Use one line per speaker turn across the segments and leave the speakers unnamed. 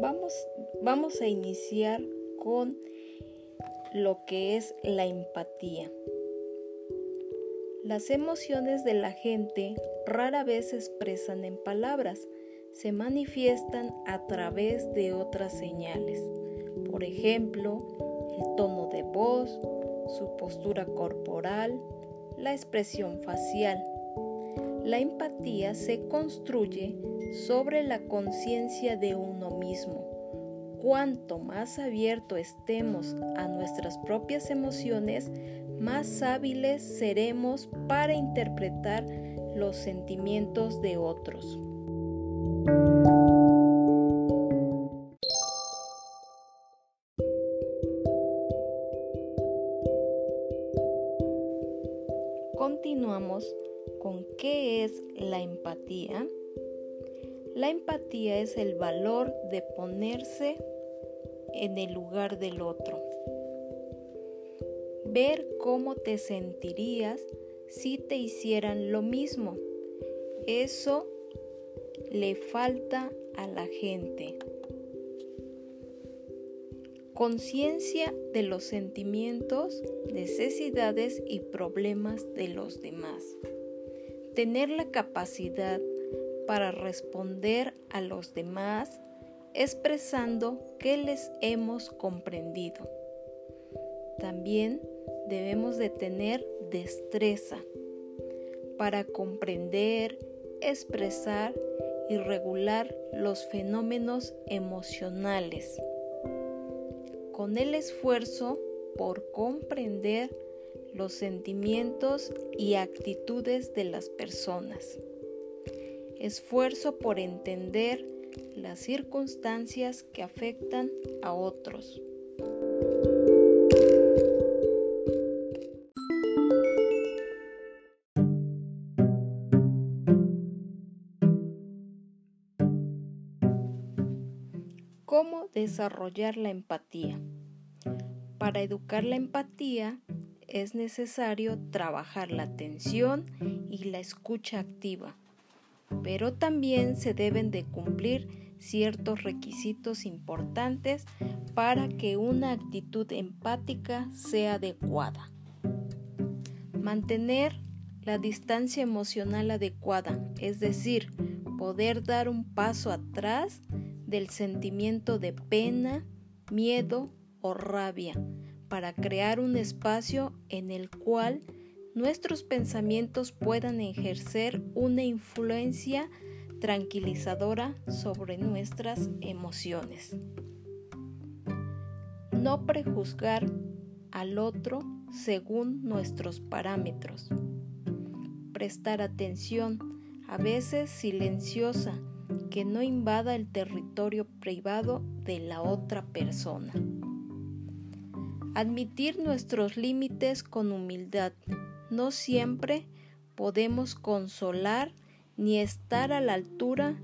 Vamos, vamos a iniciar con lo que es la empatía. Las emociones de la gente rara vez se expresan en palabras, se manifiestan a través de otras señales. Por ejemplo, el tono de voz, su postura corporal, la expresión facial. La empatía se construye sobre la conciencia de uno mismo. Cuanto más abierto estemos a nuestras propias emociones, más hábiles seremos para interpretar los sentimientos de otros. Con qué es la empatía. La empatía es el valor de ponerse en el lugar del otro. Ver cómo te sentirías si te hicieran lo mismo. Eso le falta a la gente. Conciencia de los sentimientos, necesidades y problemas de los demás. Tener la capacidad para responder a los demás expresando que les hemos comprendido. También debemos de tener destreza para comprender, expresar y regular los fenómenos emocionales con el esfuerzo por comprender los sentimientos y actitudes de las personas. Esfuerzo por entender las circunstancias que afectan a otros. ¿Cómo desarrollar la empatía? Para educar la empatía es necesario trabajar la atención y la escucha activa, pero también se deben de cumplir ciertos requisitos importantes para que una actitud empática sea adecuada. Mantener la distancia emocional adecuada, es decir, poder dar un paso atrás del sentimiento de pena, miedo o rabia para crear un espacio en el cual nuestros pensamientos puedan ejercer una influencia tranquilizadora sobre nuestras emociones. No prejuzgar al otro según nuestros parámetros. Prestar atención, a veces silenciosa, que no invada el territorio privado de la otra persona. Admitir nuestros límites con humildad. No siempre podemos consolar ni estar a la altura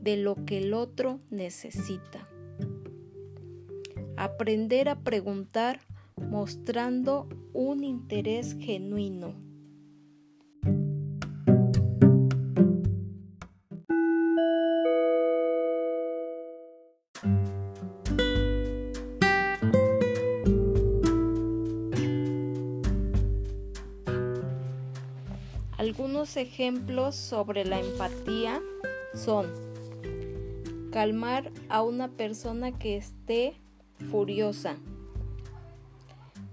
de lo que el otro necesita. Aprender a preguntar mostrando un interés genuino. Ejemplos sobre la empatía son calmar a una persona que esté furiosa,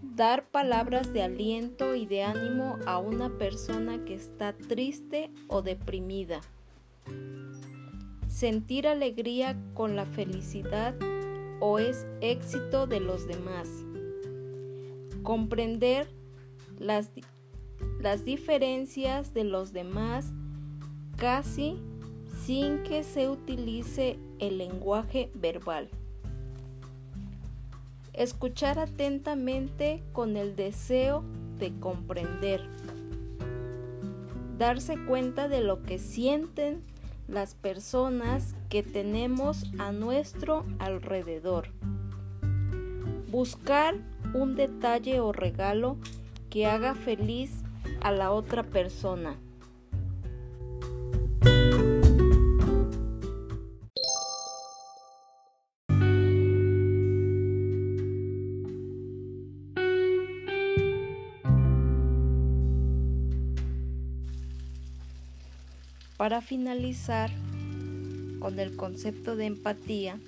dar palabras de aliento y de ánimo a una persona que está triste o deprimida, sentir alegría con la felicidad o es éxito de los demás, comprender las las diferencias de los demás casi sin que se utilice el lenguaje verbal. Escuchar atentamente con el deseo de comprender. Darse cuenta de lo que sienten las personas que tenemos a nuestro alrededor. Buscar un detalle o regalo que haga feliz a la otra persona. Para finalizar con el concepto de empatía,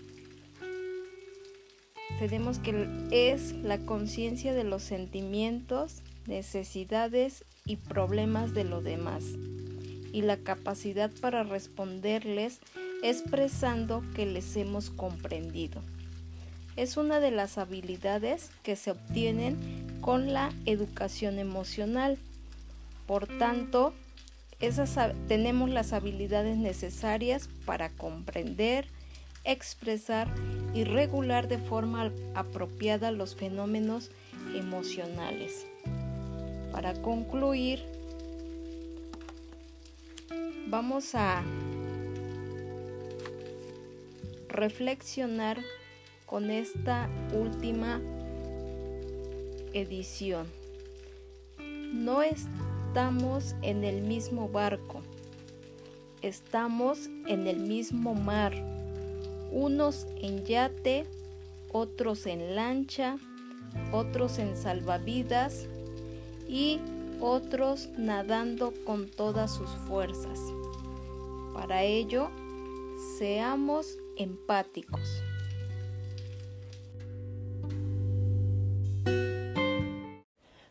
tenemos que es la conciencia de los sentimientos necesidades y problemas de los demás y la capacidad para responderles expresando que les hemos comprendido. Es una de las habilidades que se obtienen con la educación emocional. Por tanto, tenemos las habilidades necesarias para comprender, expresar y regular de forma apropiada los fenómenos emocionales. Para concluir, vamos a reflexionar con esta última edición. No estamos en el mismo barco, estamos en el mismo mar, unos en yate, otros en lancha, otros en salvavidas y otros nadando con todas sus fuerzas. Para ello, seamos empáticos.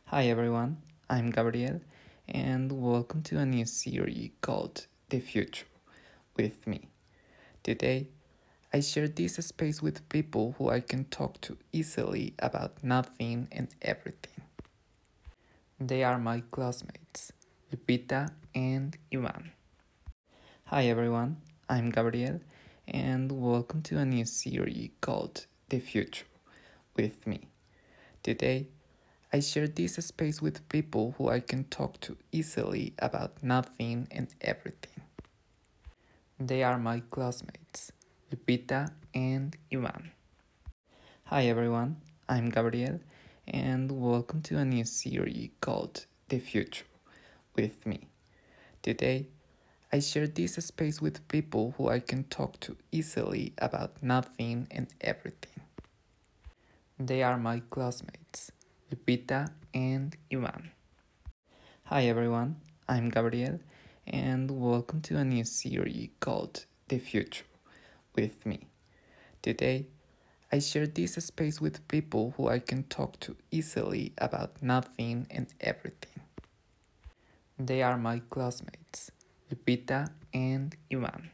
Hi everyone, I'm Gabriel, and welcome to a new series called The Future with me. Today, I share this space with people who I can talk to easily about nothing and everything. They are my classmates, Lupita and Ivan. Hi everyone, I'm Gabriel, and welcome to a new series called The Future with me. Today, I share this space with people who I can talk to easily about nothing and everything. They are my classmates, Lupita and Ivan. Hi everyone, I'm Gabriel, and welcome to a new series called The Future with me. Today, I share this space with people who I can talk to easily about nothing and everything. They are my classmates, Lupita and Ivan. Hi everyone, I'm Gabriel, and welcome to a new series called The Future with me. Today, I share this space with people who I can talk to easily about nothing and everything. They are my classmates, Lupita and Ivan.